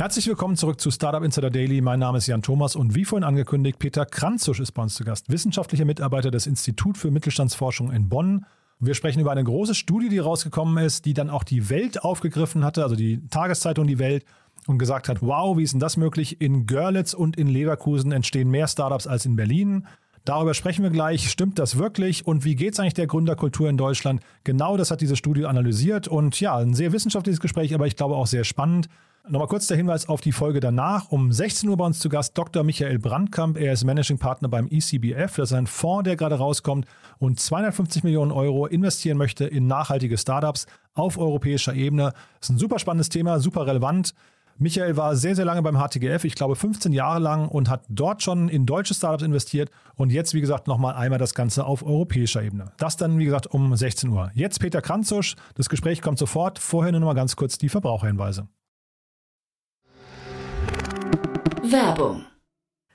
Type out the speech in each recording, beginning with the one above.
Herzlich willkommen zurück zu Startup Insider Daily. Mein Name ist Jan Thomas und wie vorhin angekündigt, Peter Kranzusch ist bei uns zu Gast, wissenschaftlicher Mitarbeiter des Institut für Mittelstandsforschung in Bonn. Wir sprechen über eine große Studie, die rausgekommen ist, die dann auch die Welt aufgegriffen hatte, also die Tageszeitung Die Welt, und gesagt hat, wow, wie ist denn das möglich? In Görlitz und in Leverkusen entstehen mehr Startups als in Berlin. Darüber sprechen wir gleich. Stimmt das wirklich? Und wie geht es eigentlich der Gründerkultur in Deutschland? Genau das hat diese Studie analysiert. Und ja, ein sehr wissenschaftliches Gespräch, aber ich glaube auch sehr spannend. Nochmal kurz der Hinweis auf die Folge danach. Um 16 Uhr bei uns zu Gast Dr. Michael Brandkamp. Er ist Managing Partner beim ECBF. Das ist ein Fonds, der gerade rauskommt und 250 Millionen Euro investieren möchte in nachhaltige Startups auf europäischer Ebene. Das ist ein super spannendes Thema, super relevant. Michael war sehr, sehr lange beim HTGF, ich glaube 15 Jahre lang und hat dort schon in deutsche Startups investiert und jetzt, wie gesagt, nochmal einmal das Ganze auf europäischer Ebene. Das dann, wie gesagt, um 16 Uhr. Jetzt Peter Kranzusch, das Gespräch kommt sofort. Vorher nur noch mal ganz kurz die Verbraucherhinweise. Werbung.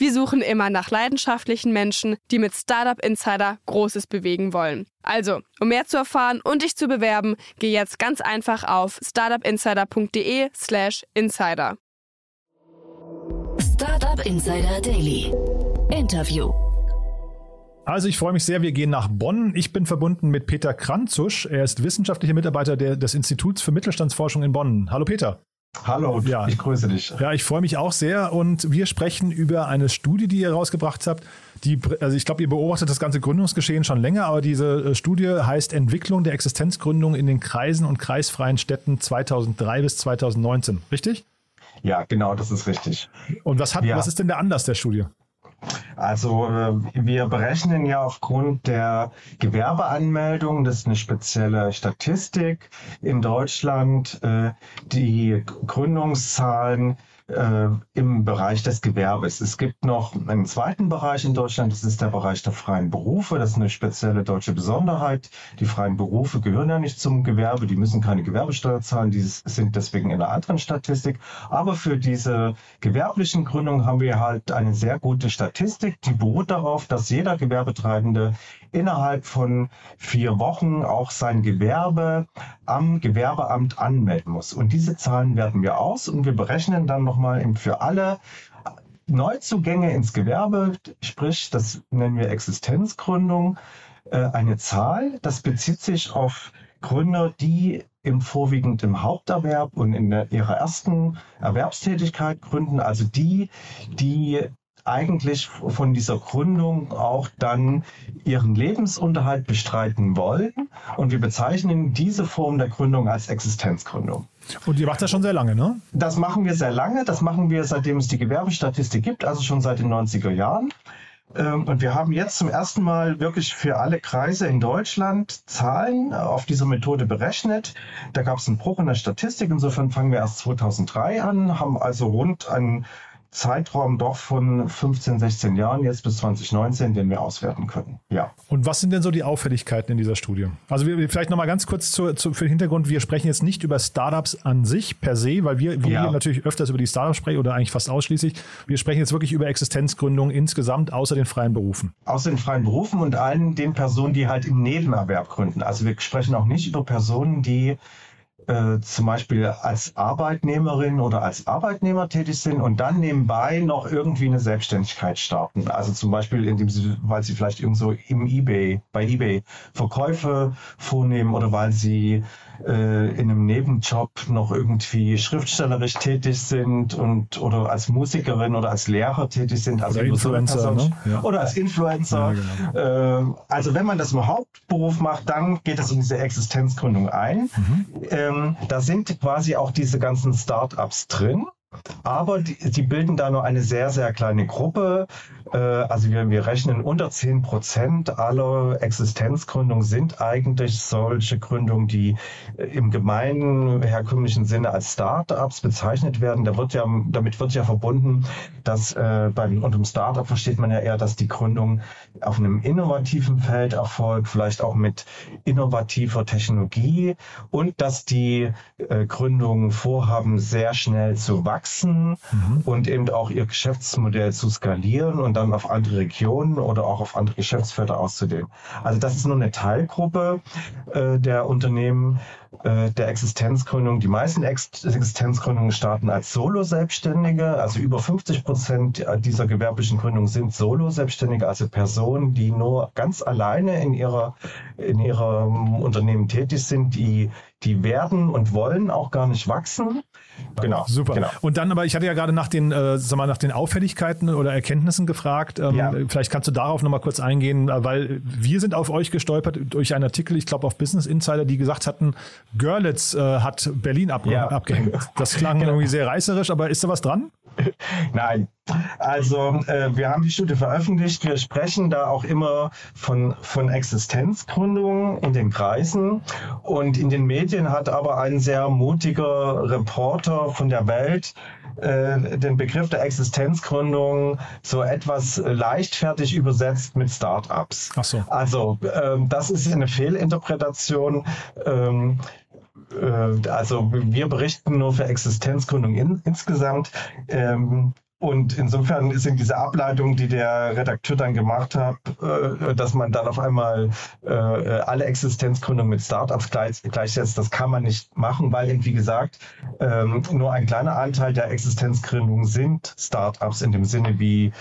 Wir suchen immer nach leidenschaftlichen Menschen, die mit Startup Insider Großes bewegen wollen. Also, um mehr zu erfahren und dich zu bewerben, geh jetzt ganz einfach auf startupinsider.de/slash insider. Startup Insider Daily. Interview. Also ich freue mich sehr, wir gehen nach Bonn. Ich bin verbunden mit Peter Kranzusch. Er ist wissenschaftlicher Mitarbeiter der, des Instituts für Mittelstandsforschung in Bonn. Hallo Peter. Hallo, ja. ich grüße dich. Ja, ich freue mich auch sehr und wir sprechen über eine Studie, die ihr rausgebracht habt. Die, also ich glaube, ihr beobachtet das ganze Gründungsgeschehen schon länger, aber diese äh, Studie heißt Entwicklung der Existenzgründung in den Kreisen und kreisfreien Städten 2003 bis 2019, richtig? Ja, genau, das ist richtig. Und was, hat, ja. was ist denn der Anlass der Studie? Also äh, wir berechnen ja aufgrund der Gewerbeanmeldung, das ist eine spezielle Statistik in Deutschland, äh, die Gründungszahlen äh, im Bereich des Gewerbes. Es gibt noch einen zweiten Bereich in Deutschland, das ist der Bereich der freien Berufe. Das ist eine spezielle deutsche Besonderheit. Die freien Berufe gehören ja nicht zum Gewerbe, die müssen keine Gewerbesteuer zahlen, die sind deswegen in einer anderen Statistik. Aber für diese gewerblichen Gründungen haben wir halt eine sehr gute Statistik, die beruht darauf, dass jeder Gewerbetreibende innerhalb von vier Wochen auch sein Gewerbe am Gewerbeamt anmelden muss. Und diese Zahlen werten wir aus und wir berechnen dann nochmal für alle Neuzugänge ins Gewerbe, sprich, das nennen wir Existenzgründung, äh, eine Zahl. Das bezieht sich auf Gründer, die im vorwiegend im Haupterwerb und in der, ihrer ersten Erwerbstätigkeit gründen, also die, die eigentlich von dieser Gründung auch dann ihren Lebensunterhalt bestreiten wollen. Und wir bezeichnen diese Form der Gründung als Existenzgründung. Und ihr macht das schon sehr lange, ne? Das machen wir sehr lange. Das machen wir, seitdem es die Gewerbestatistik gibt, also schon seit den 90er Jahren. Ähm, und wir haben jetzt zum ersten Mal wirklich für alle Kreise in Deutschland Zahlen auf dieser Methode berechnet. Da gab es einen Bruch in der Statistik. Insofern fangen wir erst 2003 an, haben also rund ein Zeitraum doch von 15, 16 Jahren jetzt bis 2019, den wir auswerten können. Ja. Und was sind denn so die Auffälligkeiten in dieser Studie? Also wir, vielleicht nochmal ganz kurz zu, zu, für den Hintergrund. Wir sprechen jetzt nicht über Startups an sich per se, weil wir, wir ja. natürlich öfters über die Startups sprechen oder eigentlich fast ausschließlich. Wir sprechen jetzt wirklich über Existenzgründung insgesamt außer den freien Berufen. Außer den freien Berufen und allen den Personen, die halt im Nebenerwerb gründen. Also wir sprechen auch nicht über Personen, die äh, zum Beispiel als Arbeitnehmerin oder als Arbeitnehmer tätig sind und dann nebenbei noch irgendwie eine Selbstständigkeit starten. Also zum Beispiel, indem sie, weil sie vielleicht irgendwo im eBay, bei eBay Verkäufe vornehmen oder weil sie äh, in einem Nebenjob noch irgendwie schriftstellerisch tätig sind und oder als Musikerin oder als Lehrer tätig sind. Also oder Influencer. Ne? Ja. Oder als Influencer. Ja, genau. äh, also wenn man das im Hauptberuf macht, dann geht es in diese Existenzgründung ein. Mhm. Ähm, da sind quasi auch diese ganzen Startups drin. Aber die, die, bilden da nur eine sehr, sehr kleine Gruppe. Äh, also wir, wir rechnen unter 10 Prozent aller Existenzgründungen sind eigentlich solche Gründungen, die äh, im gemeinen herkömmlichen Sinne als Startups bezeichnet werden. Da wird ja, damit wird ja verbunden, dass äh, beim, unter dem Startup versteht man ja eher, dass die Gründung auf einem innovativen Feld erfolgt, vielleicht auch mit innovativer Technologie und dass die äh, Gründungen vorhaben, sehr schnell zu wachsen wachsen mhm. und eben auch ihr Geschäftsmodell zu skalieren und dann auf andere Regionen oder auch auf andere Geschäftsfelder auszudehnen. Also das ist nur eine Teilgruppe äh, der Unternehmen äh, der Existenzgründung. Die meisten Ex Existenzgründungen starten als Solo-Selbstständige. Also über 50 Prozent dieser gewerblichen Gründungen sind Solo-Selbstständige, also Personen, die nur ganz alleine in ihrer in ihrem Unternehmen tätig sind, die die werden und wollen auch gar nicht wachsen. Genau. Super. Genau. Und dann aber, ich hatte ja gerade nach den, äh, sag mal, nach den Auffälligkeiten oder Erkenntnissen gefragt. Ähm, ja. Vielleicht kannst du darauf nochmal kurz eingehen, äh, weil wir sind auf euch gestolpert durch einen Artikel, ich glaube auf Business Insider, die gesagt hatten, Görlitz äh, hat Berlin abge ja. abgehängt. Das klang genau. irgendwie sehr reißerisch, aber ist da was dran? Nein. Also äh, wir haben die Studie veröffentlicht. Wir sprechen da auch immer von, von Existenzgründungen in den Kreisen. Und in den Medien hat aber ein sehr mutiger Reporter von der Welt äh, den Begriff der Existenzgründung so etwas leichtfertig übersetzt mit Startups. Ach so. Also ähm, das ist eine Fehlinterpretation. Ähm, äh, also wir berichten nur für Existenzgründung in, insgesamt. Ähm, und insofern sind diese Ableitungen, die der Redakteur dann gemacht hat, äh, dass man dann auf einmal äh, alle Existenzgründungen mit Startups gleich, gleichsetzt, das kann man nicht machen, weil, wie gesagt, ähm, nur ein kleiner Anteil der Existenzgründungen sind Startups in dem Sinne, wie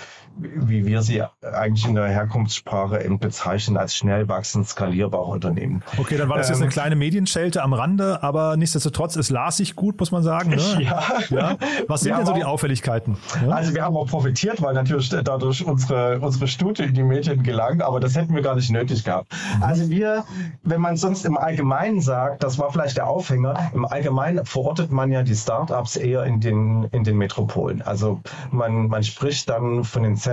wie wir sie eigentlich in der Herkunftssprache bezeichnen, als schnell wachsend skalierbare Unternehmen. Okay, dann war das ähm, jetzt eine ähm, kleine Medienschelte am Rande, aber nichtsdestotrotz, es las sich gut, muss man sagen. Ne? Ja. ja. Was sind denn so die Auffälligkeiten? Ja? Also wir haben auch profitiert, weil natürlich dadurch unsere, unsere Studie in die Medien gelangt, aber das hätten wir gar nicht nötig gehabt. Mhm. Also wir, wenn man sonst im Allgemeinen sagt, das war vielleicht der Aufhänger, im Allgemeinen verortet man ja die Startups eher in den, in den Metropolen. Also man, man spricht dann von den Zentren,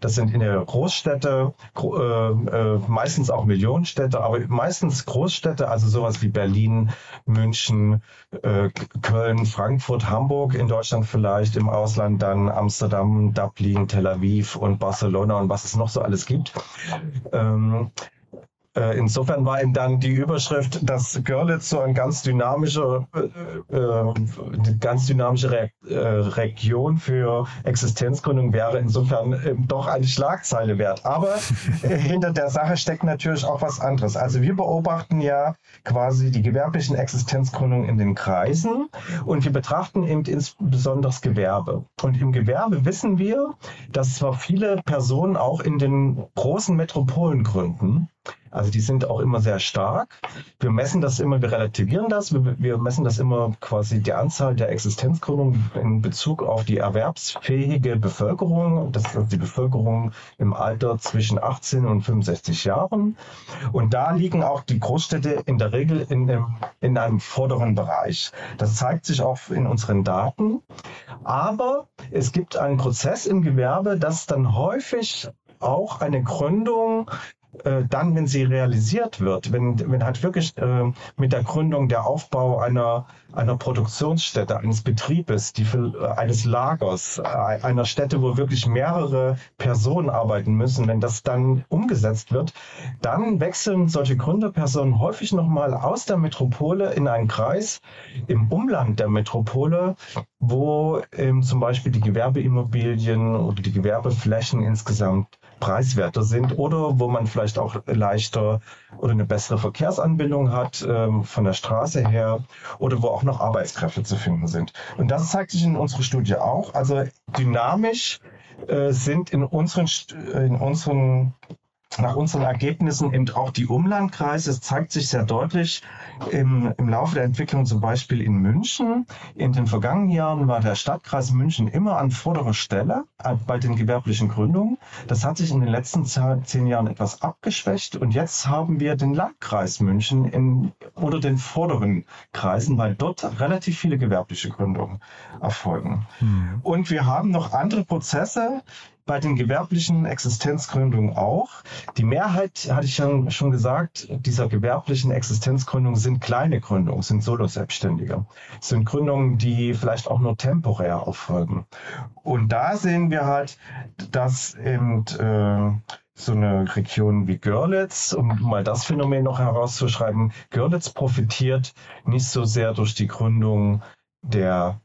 das sind in der Großstädte, äh, äh, meistens auch Millionenstädte, aber meistens Großstädte, also sowas wie Berlin, München, äh, Köln, Frankfurt, Hamburg in Deutschland vielleicht, im Ausland dann Amsterdam, Dublin, Tel Aviv und Barcelona und was es noch so alles gibt. Ähm, äh, insofern war ihm dann die Überschrift, dass Görlitz so ein ganz dynamischer, äh, äh, ganz dynamische Re äh, Region für Existenzgründung wäre, insofern äh, doch eine Schlagzeile wert. Aber hinter der Sache steckt natürlich auch was anderes. Also wir beobachten ja quasi die gewerblichen Existenzgründungen in den Kreisen und wir betrachten eben insbesondere das Gewerbe. Und im Gewerbe wissen wir, dass zwar viele Personen auch in den großen Metropolen gründen, also die sind auch immer sehr stark. Wir messen das immer, wir relativieren das. Wir, wir messen das immer quasi die Anzahl der Existenzgründungen in Bezug auf die erwerbsfähige Bevölkerung. Das ist die Bevölkerung im Alter zwischen 18 und 65 Jahren. Und da liegen auch die Großstädte in der Regel in, dem, in einem vorderen Bereich. Das zeigt sich auch in unseren Daten. Aber es gibt einen Prozess im Gewerbe, dass dann häufig auch eine Gründung äh, dann, wenn sie realisiert wird, wenn, wenn halt wirklich äh, mit der Gründung der Aufbau einer, einer Produktionsstätte, eines Betriebes, die äh, eines Lagers, äh, einer Stätte, wo wirklich mehrere Personen arbeiten müssen, wenn das dann umgesetzt wird, dann wechseln solche Gründerpersonen häufig nochmal aus der Metropole in einen Kreis im Umland der Metropole, wo ähm, zum Beispiel die Gewerbeimmobilien oder die Gewerbeflächen insgesamt preiswerter sind oder wo man vielleicht auch leichter oder eine bessere Verkehrsanbindung hat ähm, von der Straße her oder wo auch noch Arbeitskräfte zu finden sind. Und das zeigt sich in unserer Studie auch. Also dynamisch äh, sind in unseren, in unseren nach unseren Ergebnissen eben auch die Umlandkreise. Es zeigt sich sehr deutlich im, im Laufe der Entwicklung, zum Beispiel in München. In den vergangenen Jahren war der Stadtkreis München immer an vorderer Stelle äh, bei den gewerblichen Gründungen. Das hat sich in den letzten zehn Jahren etwas abgeschwächt und jetzt haben wir den Landkreis München in, oder den vorderen Kreisen, weil dort relativ viele gewerbliche Gründungen erfolgen. Mhm. Und wir haben noch andere Prozesse, bei den gewerblichen Existenzgründungen auch. Die Mehrheit, hatte ich schon gesagt, dieser gewerblichen Existenzgründungen sind kleine Gründungen, sind Solo-Selbstständige, sind Gründungen, die vielleicht auch nur temporär erfolgen. Und da sehen wir halt, dass eben äh, so eine Region wie Görlitz, um mal das Phänomen noch herauszuschreiben, Görlitz profitiert nicht so sehr durch die Gründung der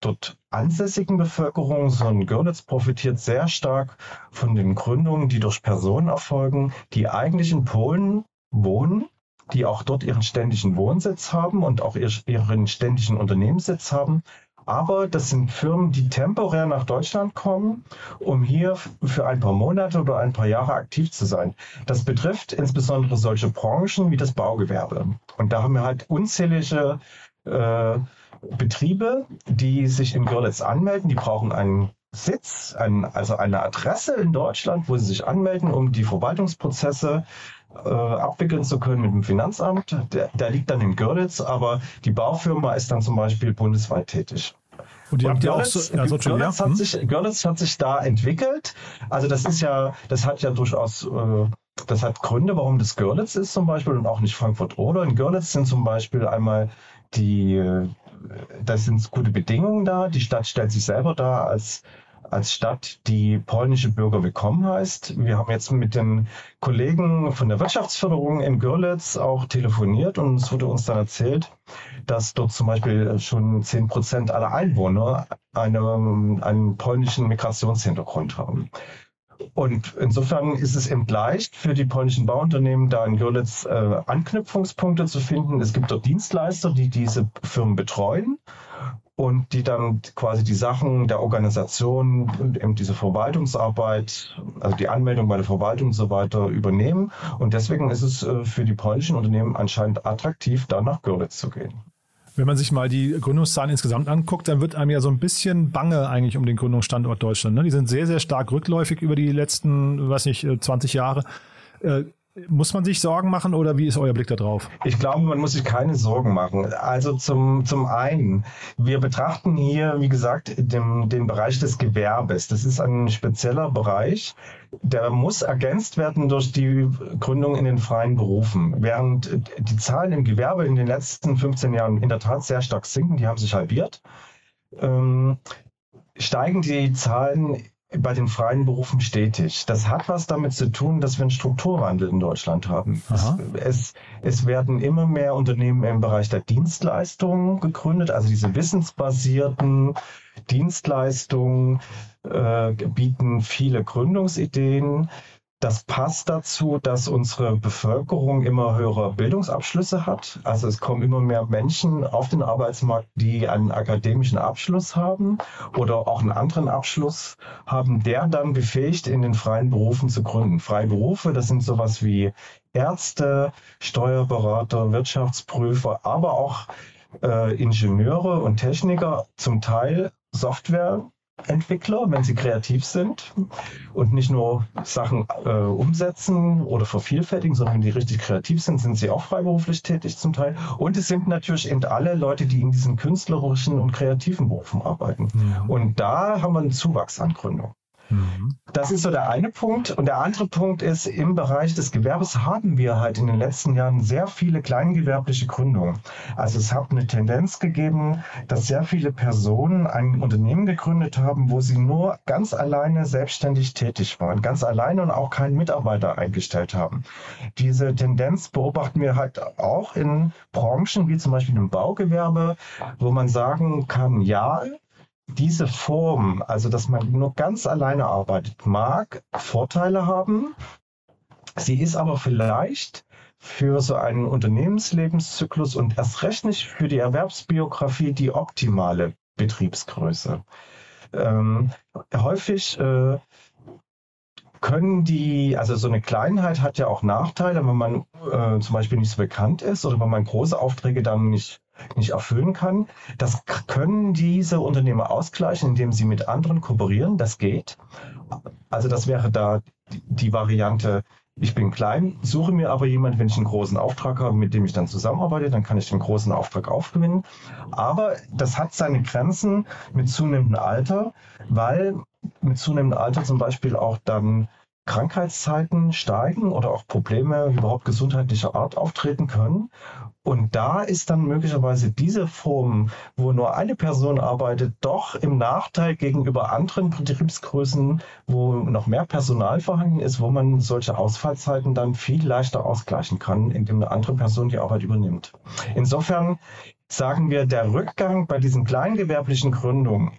dort ansässigen Bevölkerung, sondern Görlitz profitiert sehr stark von den Gründungen, die durch Personen erfolgen, die eigentlich in Polen wohnen, die auch dort ihren ständigen Wohnsitz haben und auch ihren ständigen Unternehmenssitz haben. Aber das sind Firmen, die temporär nach Deutschland kommen, um hier für ein paar Monate oder ein paar Jahre aktiv zu sein. Das betrifft insbesondere solche Branchen wie das Baugewerbe. Und da haben wir halt unzählige äh, Betriebe, die sich in Görlitz anmelden, die brauchen einen Sitz, ein, also eine Adresse in Deutschland, wo sie sich anmelden, um die Verwaltungsprozesse äh, abwickeln zu können mit dem Finanzamt. Der, der, liegt dann in Görlitz, aber die Baufirma ist dann zum Beispiel bundesweit tätig. Und die habt ihr auch so, also Görlitz, hat hm? sich, Görlitz hat sich da entwickelt. Also das ist ja, das hat ja durchaus äh, das hat Gründe, warum das Görlitz ist zum Beispiel und auch nicht Frankfurt oder. In Görlitz sind zum Beispiel einmal die, da sind gute Bedingungen da. Die Stadt stellt sich selber dar als als Stadt, die polnische Bürger willkommen heißt. Wir haben jetzt mit den Kollegen von der Wirtschaftsförderung in Görlitz auch telefoniert und es wurde uns dann erzählt, dass dort zum Beispiel schon 10 Prozent aller Einwohner eine, einen polnischen Migrationshintergrund haben. Und insofern ist es eben leicht für die polnischen Bauunternehmen, da in Görlitz äh, Anknüpfungspunkte zu finden. Es gibt dort Dienstleister, die diese Firmen betreuen und die dann quasi die Sachen der Organisation und eben diese Verwaltungsarbeit, also die Anmeldung bei der Verwaltung und so weiter übernehmen. Und deswegen ist es äh, für die polnischen Unternehmen anscheinend attraktiv, da nach Görlitz zu gehen. Wenn man sich mal die Gründungszahlen insgesamt anguckt, dann wird einem ja so ein bisschen bange eigentlich um den Gründungsstandort Deutschland. Ne? Die sind sehr, sehr stark rückläufig über die letzten, weiß nicht, 20 äh, Jahre. Muss man sich Sorgen machen oder wie ist euer Blick da drauf? Ich glaube, man muss sich keine Sorgen machen. Also zum, zum einen, wir betrachten hier, wie gesagt, den, den Bereich des Gewerbes. Das ist ein spezieller Bereich. Der muss ergänzt werden durch die Gründung in den freien Berufen. Während die Zahlen im Gewerbe in den letzten 15 Jahren in der Tat sehr stark sinken, die haben sich halbiert, ähm, steigen die Zahlen bei den freien Berufen stetig. Das hat was damit zu tun, dass wir einen Strukturwandel in Deutschland haben. Es, es, werden immer mehr Unternehmen im Bereich der Dienstleistungen gegründet, also diese wissensbasierten Dienstleistungen äh, bieten viele Gründungsideen. Das passt dazu, dass unsere Bevölkerung immer höhere Bildungsabschlüsse hat. Also es kommen immer mehr Menschen auf den Arbeitsmarkt, die einen akademischen Abschluss haben oder auch einen anderen Abschluss haben, der dann befähigt, in den freien Berufen zu gründen. Freie Berufe, das sind sowas wie Ärzte, Steuerberater, Wirtschaftsprüfer, aber auch äh, Ingenieure und Techniker, zum Teil Software Entwickler, wenn sie kreativ sind und nicht nur Sachen äh, umsetzen oder vervielfältigen, sondern wenn die richtig kreativ sind, sind sie auch freiberuflich tätig zum Teil. Und es sind natürlich eben alle Leute, die in diesen künstlerischen und kreativen Berufen arbeiten. Ja. Und da haben wir einen Zuwachs an Gründung. Mhm. Das ist so der eine Punkt. Und der andere Punkt ist, im Bereich des Gewerbes haben wir halt in den letzten Jahren sehr viele kleingewerbliche Gründungen. Also es hat eine Tendenz gegeben, dass sehr viele Personen ein Unternehmen gegründet haben, wo sie nur ganz alleine selbstständig tätig waren, ganz alleine und auch keinen Mitarbeiter eingestellt haben. Diese Tendenz beobachten wir halt auch in Branchen wie zum Beispiel im Baugewerbe, wo man sagen kann, ja, diese Form, also dass man nur ganz alleine arbeitet, mag Vorteile haben. Sie ist aber vielleicht für so einen Unternehmenslebenszyklus und erst recht nicht für die Erwerbsbiografie die optimale Betriebsgröße. Ähm, häufig äh, können die, also so eine Kleinheit hat ja auch Nachteile, wenn man äh, zum Beispiel nicht so bekannt ist oder wenn man große Aufträge dann nicht, nicht erfüllen kann. Das können diese Unternehmer ausgleichen, indem sie mit anderen kooperieren. Das geht. Also das wäre da die, Variante, ich bin klein, suche mir aber jemanden, wenn ich einen großen Auftrag habe, mit dem ich dann zusammenarbeite, dann kann ich den großen Auftrag aufgewinnen. Aber das hat seine Grenzen mit zunehmendem Alter, weil mit zunehmendem Alter zum Beispiel auch dann Krankheitszeiten steigen oder auch Probleme überhaupt gesundheitlicher Art auftreten können. Und da ist dann möglicherweise diese Form, wo nur eine Person arbeitet, doch im Nachteil gegenüber anderen Betriebsgrößen, wo noch mehr Personal vorhanden ist, wo man solche Ausfallzeiten dann viel leichter ausgleichen kann, indem eine andere Person die Arbeit übernimmt. Insofern sagen wir, der Rückgang bei diesen kleingewerblichen Gründungen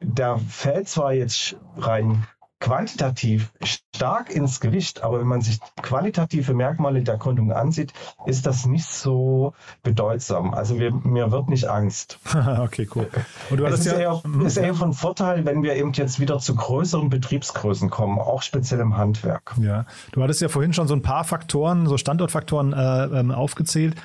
der fällt zwar jetzt rein quantitativ stark ins Gewicht, aber wenn man sich qualitative Merkmale der Gründung ansieht, ist das nicht so bedeutsam. Also wir, mir wird nicht Angst. okay, cool. Und du es ist, ja, eher, mhm. ist eher von Vorteil, wenn wir eben jetzt wieder zu größeren Betriebsgrößen kommen, auch speziell im Handwerk. Ja, du hattest ja vorhin schon so ein paar Faktoren, so Standortfaktoren äh, ähm, aufgezählt.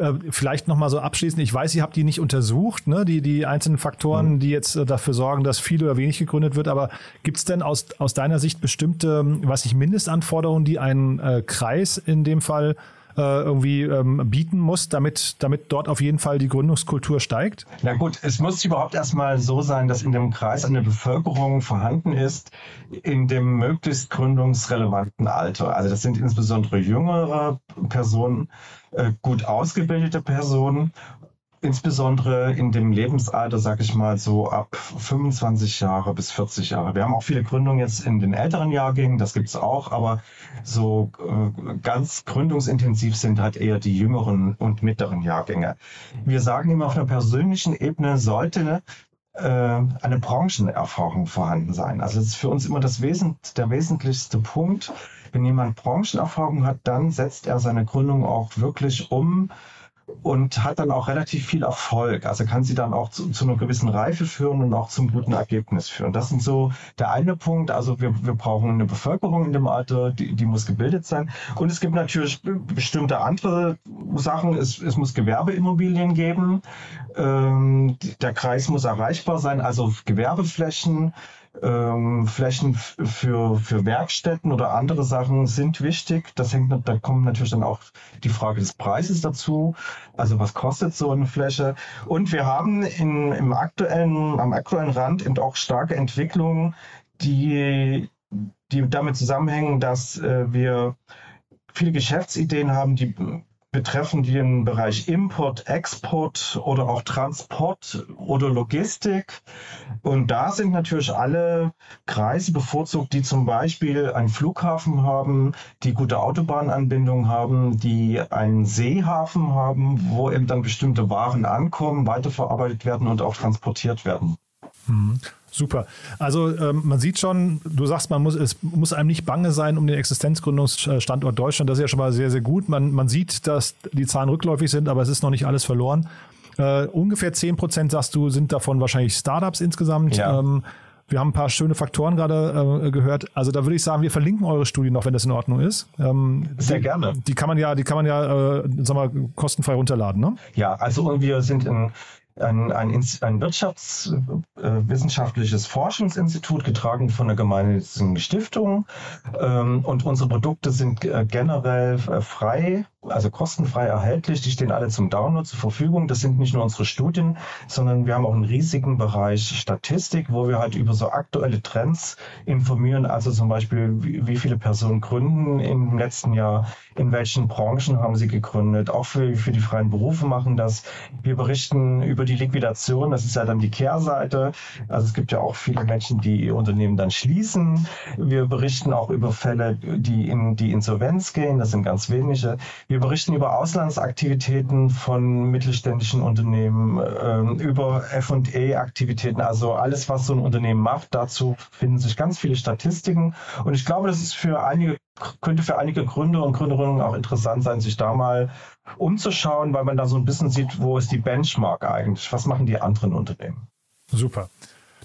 Äh, vielleicht nochmal so abschließend, ich weiß, ihr habt die nicht untersucht, ne? die, die einzelnen Faktoren, mhm. die jetzt äh, dafür sorgen, dass viel oder wenig gegründet wird, aber gibt es denn aus, aus deiner Sicht bestimmte, was ich Mindestanforderungen, die ein äh, Kreis in dem Fall irgendwie ähm, bieten muss, damit, damit dort auf jeden Fall die Gründungskultur steigt? Na gut, es muss überhaupt erstmal so sein, dass in dem Kreis eine Bevölkerung vorhanden ist, in dem möglichst gründungsrelevanten Alter. Also das sind insbesondere jüngere Personen, äh, gut ausgebildete Personen insbesondere in dem Lebensalter, sag ich mal, so ab 25 Jahre bis 40 Jahre. Wir haben auch viele Gründungen jetzt in den älteren Jahrgängen, das gibt's auch, aber so äh, ganz gründungsintensiv sind halt eher die jüngeren und mittleren Jahrgänge. Wir sagen immer, auf einer persönlichen Ebene sollte äh, eine Branchenerfahrung vorhanden sein. Also das ist für uns immer das Wesen, der wesentlichste Punkt. Wenn jemand Branchenerfahrung hat, dann setzt er seine Gründung auch wirklich um und hat dann auch relativ viel Erfolg. Also kann sie dann auch zu, zu, einer gewissen Reife führen und auch zum guten Ergebnis führen. Das sind so der eine Punkt. Also wir, wir brauchen eine Bevölkerung in dem Alter, die, die muss gebildet sein. Und es gibt natürlich bestimmte andere Sachen. Es, es muss Gewerbeimmobilien geben. Ähm, der Kreis muss erreichbar sein, also Gewerbeflächen ähm, Flächen für, für Werkstätten oder andere Sachen sind wichtig. Das hängt, da kommt natürlich dann auch die Frage des Preises dazu. Also was kostet so eine Fläche? Und wir haben in, im aktuellen, am aktuellen Rand eben auch starke Entwicklungen, die, die damit zusammenhängen, dass äh, wir viele Geschäftsideen haben, die betreffen die den Bereich Import, Export oder auch Transport oder Logistik. Und da sind natürlich alle Kreise bevorzugt, die zum Beispiel einen Flughafen haben, die gute Autobahnanbindung haben, die einen Seehafen haben, wo eben dann bestimmte Waren ankommen, weiterverarbeitet werden und auch transportiert werden. Mhm. Super. Also ähm, man sieht schon, du sagst, man muss, es muss einem nicht bange sein um den Existenzgründungsstandort Deutschland. Das ist ja schon mal sehr, sehr gut. Man, man sieht, dass die Zahlen rückläufig sind, aber es ist noch nicht alles verloren. Äh, ungefähr 10 Prozent, sagst du, sind davon wahrscheinlich Startups insgesamt. Ja. Ähm, wir haben ein paar schöne Faktoren gerade äh, gehört. Also da würde ich sagen, wir verlinken eure Studie noch, wenn das in Ordnung ist. Ähm, Sehr die, gerne. Die kann man ja, die kann man ja, äh, sag mal, kostenfrei runterladen, ne? Ja, also wir sind in ein, ein, ein wirtschaftswissenschaftliches Forschungsinstitut, getragen von einer gemeinnützigen Stiftung. Ähm, und unsere Produkte sind äh, generell äh, frei also kostenfrei erhältlich. Die stehen alle zum Download zur Verfügung. Das sind nicht nur unsere Studien, sondern wir haben auch einen riesigen Bereich Statistik, wo wir halt über so aktuelle Trends informieren. Also zum Beispiel, wie, viele Personen gründen im letzten Jahr, in welchen Branchen haben sie gegründet. Auch für, für die freien Berufe machen das. Wir berichten über die Liquidation. Das ist ja dann die Kehrseite. Also es gibt ja auch viele Menschen, die ihr Unternehmen dann schließen. Wir berichten auch über Fälle, die in die Insolvenz gehen. Das sind ganz wenige. Wir berichten über Auslandsaktivitäten von mittelständischen Unternehmen, äh, über F&E-Aktivitäten, also alles, was so ein Unternehmen macht. Dazu finden sich ganz viele Statistiken. Und ich glaube, das ist für einige, könnte für einige Gründer und Gründerinnen auch interessant sein, sich da mal umzuschauen, weil man da so ein bisschen sieht, wo ist die Benchmark eigentlich? Was machen die anderen Unternehmen? Super.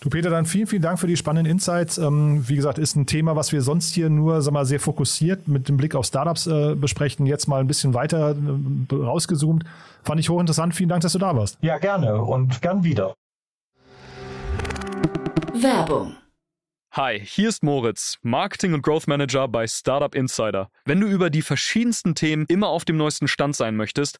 Du Peter, dann vielen, vielen Dank für die spannenden Insights. Ähm, wie gesagt, ist ein Thema, was wir sonst hier nur sag mal, sehr fokussiert mit dem Blick auf Startups äh, besprechen. Jetzt mal ein bisschen weiter äh, rausgezoomt. Fand ich hochinteressant. Vielen Dank, dass du da warst. Ja, gerne und gern wieder. Werbung. Hi, hier ist Moritz, Marketing und Growth Manager bei Startup Insider. Wenn du über die verschiedensten Themen immer auf dem neuesten Stand sein möchtest,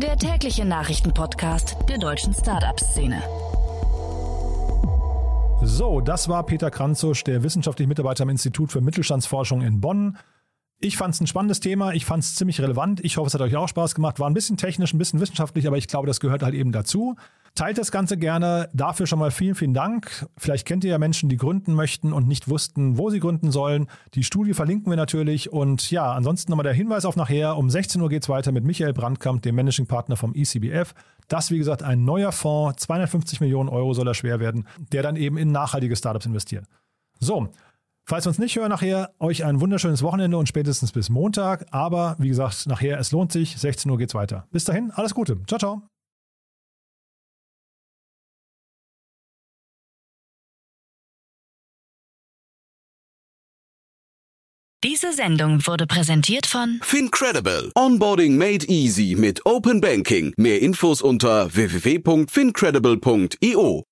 der tägliche Nachrichtenpodcast der deutschen Startup-Szene. So, das war Peter Kranzusch, der wissenschaftliche Mitarbeiter am Institut für Mittelstandsforschung in Bonn. Ich fand es ein spannendes Thema, ich fand es ziemlich relevant. Ich hoffe, es hat euch auch Spaß gemacht. War ein bisschen technisch, ein bisschen wissenschaftlich, aber ich glaube, das gehört halt eben dazu. Teilt das Ganze gerne. Dafür schon mal vielen, vielen Dank. Vielleicht kennt ihr ja Menschen, die gründen möchten und nicht wussten, wo sie gründen sollen. Die Studie verlinken wir natürlich. Und ja, ansonsten nochmal der Hinweis auf nachher. Um 16 Uhr geht es weiter mit Michael Brandkamp, dem Managing Partner vom ECBF. Das, wie gesagt, ein neuer Fonds. 250 Millionen Euro soll er schwer werden, der dann eben in nachhaltige Startups investiert. So, Falls wir uns nicht hören nachher, euch ein wunderschönes Wochenende und spätestens bis Montag. Aber wie gesagt, nachher, es lohnt sich. 16 Uhr geht's weiter. Bis dahin, alles Gute. Ciao, ciao. Diese Sendung wurde präsentiert von Fincredible. Onboarding made easy mit Open Banking. Mehr Infos unter www.fincredible.io.